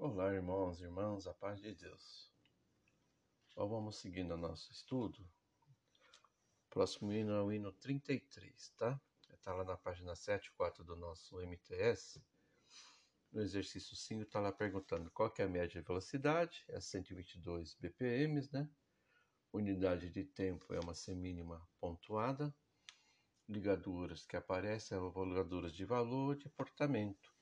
Olá, irmãos e irmãs, a paz de Deus. Então vamos seguindo o nosso estudo. Próximo hino é o hino 33, tá? Está lá na página 74 do nosso MTS. No exercício 5 está lá perguntando qual é a média de velocidade, é 122 BPM, né? Unidade de tempo é uma semínima pontuada. Ligaduras que aparecem são ligaduras de valor de portamento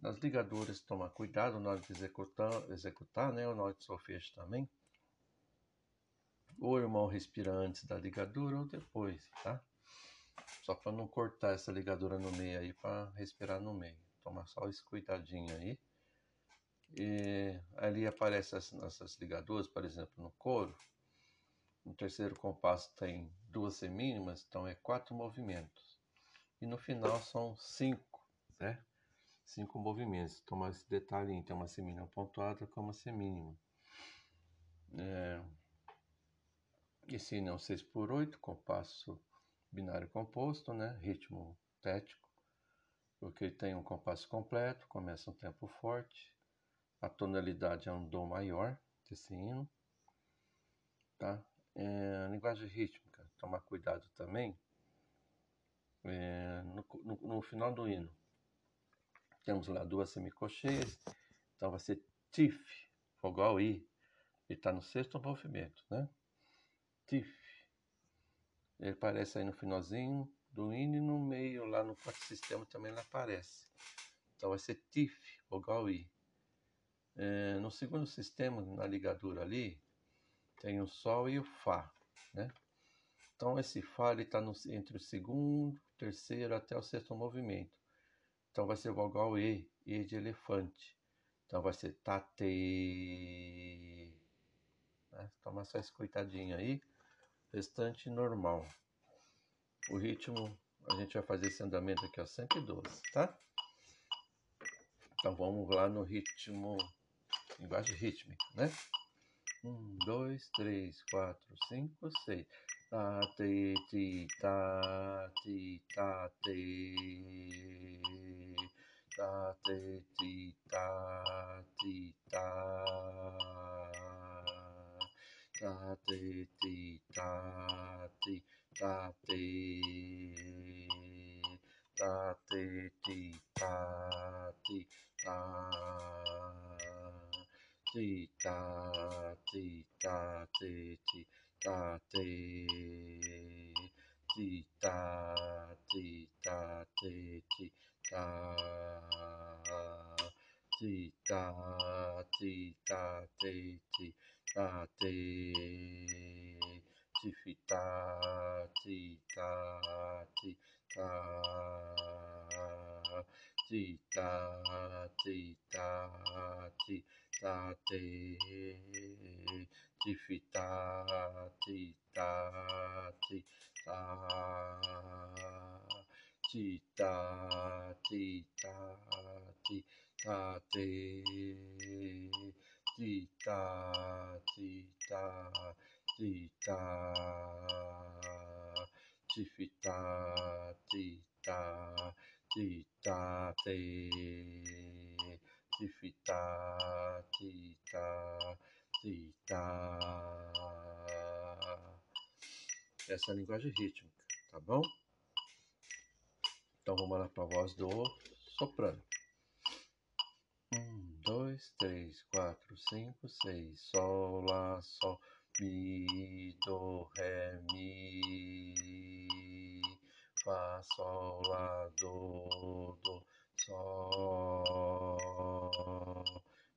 nas ligaduras, tomar cuidado na hora de executar, executar né, ou na hora de solfejo também. O irmão respira antes da ligadura ou depois, tá? Só para não cortar essa ligadura no meio aí, para respirar no meio. Toma só esse cuidadinho aí. E ali aparecem essas ligaduras, por exemplo, no couro. No terceiro compasso tem duas semínimas, então é quatro movimentos. E no final são cinco, né? Cinco movimentos. Tomar esse detalhe em uma semínima pontuada com uma semínima. É, esse não 6 por 8 compasso binário composto, né? ritmo tético, porque ele tem um compasso completo, começa um tempo forte, a tonalidade é um Dó maior desse hino. Tá? É, linguagem rítmica, tomar cuidado também. É, no, no, no final do hino, temos lá duas semicolcheias, então vai ser TIF, vogal I. Ele está no sexto movimento, né? TIF. Ele aparece aí no finalzinho do hino e no meio, lá no quarto sistema também ele aparece. Então vai ser TIF, vogal I. É, no segundo sistema, na ligadura ali, tem o Sol e o Fá, né? Então esse Fá está entre o segundo, terceiro até o sexto movimento. Então vai ser vogal E, E de elefante. Então vai ser tate. Né? Toma só esse coitadinho aí. Restante normal. O ritmo, a gente vai fazer esse andamento aqui, ó, 112, tá? Então vamos lá no ritmo, linguagem rítmica, né? Um, dois, três, quatro, cinco, seis. 哒嘀嘀哒嘀哒嘀，哒嘀嘀哒嘀哒，哒嘀嘀哒嘀哒嘀，哒嘀嘀哒嘀哒，嘀哒嘀哒嘀。哒滴，滴哒滴哒滴滴哒，滴哒滴哒滴滴哒滴，继续哒滴哒滴哒。滴答滴答滴答滴滴答滴答滴答滴答滴答滴答滴滴答滴答滴答滴答滴答滴滴答滴答 ta ti ta te ti fi ta ti ta ti ta essa é a linguagem rítmica, tá bom? Então vamos lá para a voz do soprano. Um, dois, três, quatro, cinco, seis. Sol, lá, sol, mi, do, ré, mi. Fá, sol, lá, do, do, sol.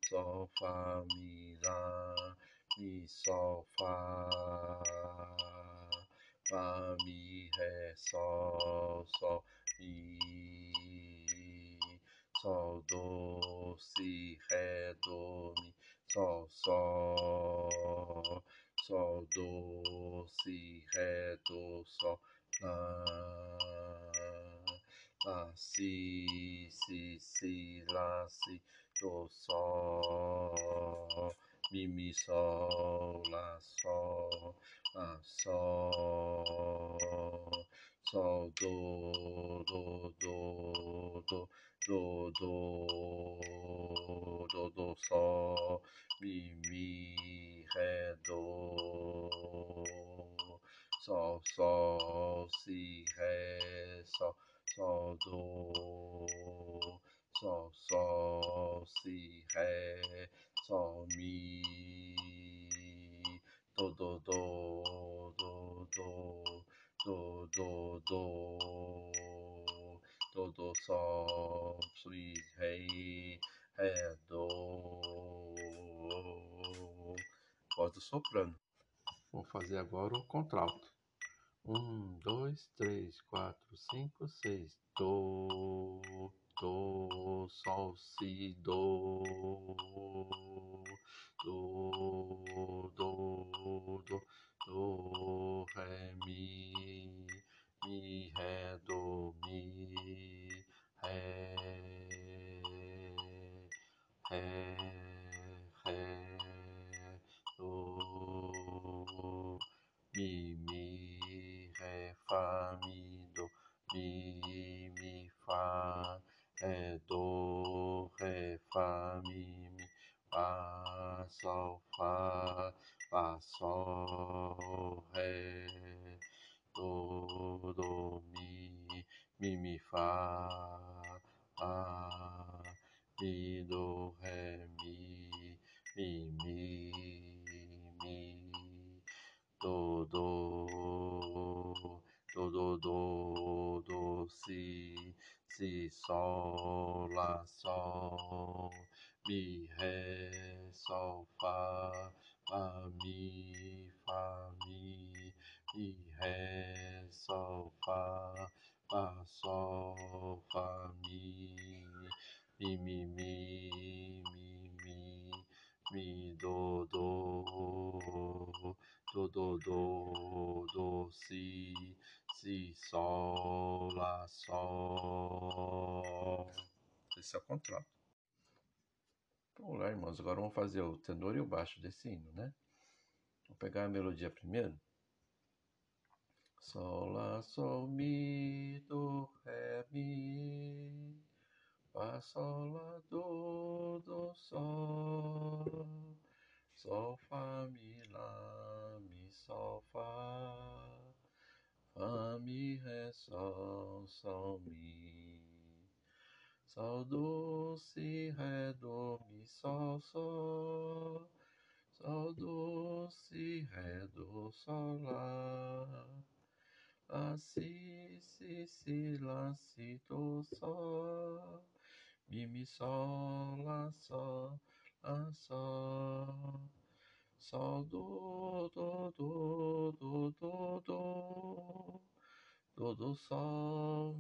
Sol, fá, mi, lá, mi, sol, fá. Fá, mi, ré, sol, sol mi, sol, do, si, ré, do, mi, sol, sol, sol, do, si, ré, do, sol, lá, lá, si, si, si, lá, si, do, sol, mi, mi, sol, lá, sol, lá, sol, sol, do, do, do, do, do, do, do, sol, mi, mi, sol, sol, si, ré, sol, mi, do, do, do, do, do, do, do, do, do, do, sol, si, ré, ré, do, voz do soprano. Vou fazer agora o contralto. Um, dois, três, quatro, cinco, seis. Do, do, sol, si, do, do, do, do, do, ré, mi, mi, ré, do, mi, ré, ré, sol, ré, do, do, mi, mi, mi, fá, fá, mi, do, ré, mi, mi, mi, mi, do, do, do, do, do, do, si, si, sol, lá, sol, mi, ré, sol, fá, fá, mi, fá, mi, mi, ré, sol, fá, fá, sol, fá, mi, mi, mi, mi, mi, mi, mi, do, do, do, do, do, do, si, si, sol, lá, sol. Esse é o contrato. Vamos lá, irmãos. Agora vamos fazer o tenor e o baixo desse hino, né? Vou pegar a melodia primeiro. Sol, lá, sol, mi, do, ré, mi. Fá, sol, lá, do, do, sol. Sol, fá, mi, lá, mi, sol, fá. Fá, mi, ré, sol, sol, mi. Sol, do, si, ré, do, sol, sol. Sol, do, si, ré, do, sol, lá. Lá, si, si, si, lá, si, do, sol. Mi, mi, sol, lá, sol, lá, sol. Sol, do, do, do, do, do, do. Do, do, sol,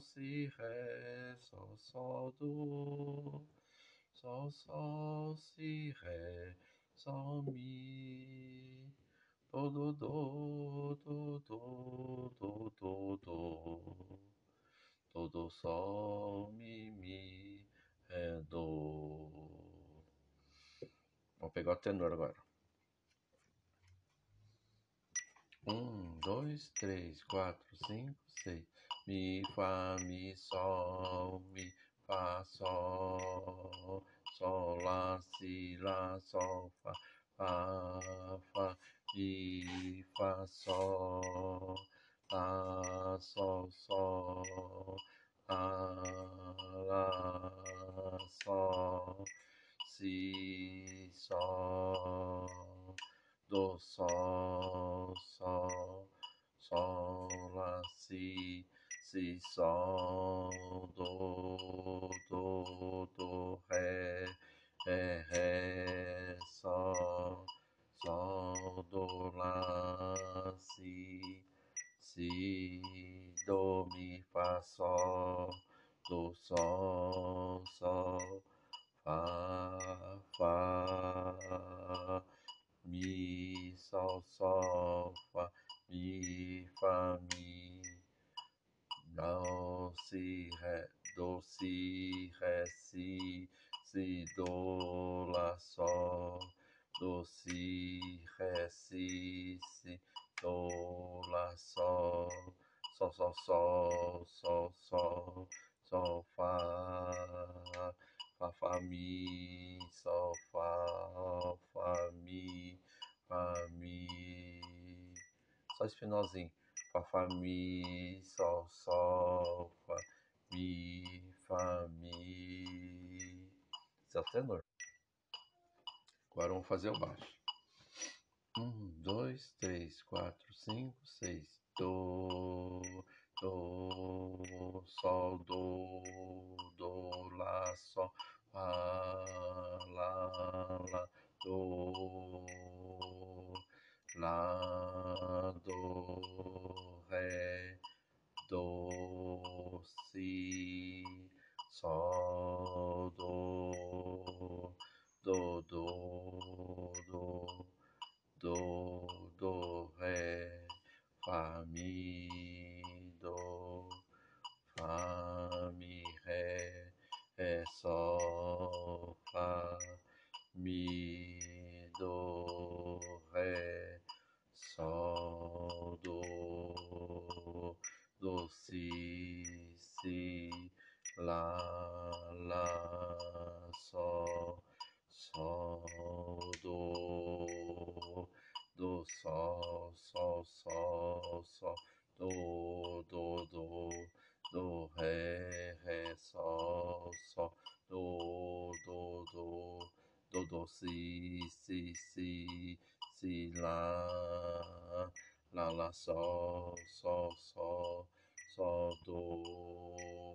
si, ré, sol, sol, do. Sol, sol, si, ré, sol, mi. Do, do, do, do, do, do, do, do. Do, do, sol, mi, mi, ré, do. Vamos pegar o tenor agora. Um, dois, três, quatro, cinco, seis. Mi, fá, mi, sol, mi, fá, sol. Sol, lá, si, lá, sol, fá, fá, fá. Mi, fá, sol. Lá, sol, sol. Lá, lá, sol. Si, sol. Do, sol, sol, sol, lá, si, si, sol, do, do, do, ré, ré, ré, sol, sol, do, lá, si, si, do, mi, fá, sol, do, sol, sol, fá, fá, mi, sol, sol, fá, mi, fá, mi, do, si, ré, do, si, ré, si, si, do, lá, sol, do, si, ré, si, si, do, lá, sol, sol, sol, sol, sol, sol, sol, fá, fá, fá, mi, sol, fá, fá, mi, fá, mi, só esse finalzinho, fá, mi, sol, sol, fá, mi, fá, mi, esse tenor. Agora vamos fazer o baixo. Um, dois, três, quatro, cinco, seis. Do, do, sol, do, do, lá, sol, lá, lá, lá, do, lá, do, ré, do, si, sol, do, do, si, si, si, si, lá, lá, lá, sol, sol, sol, sol, do,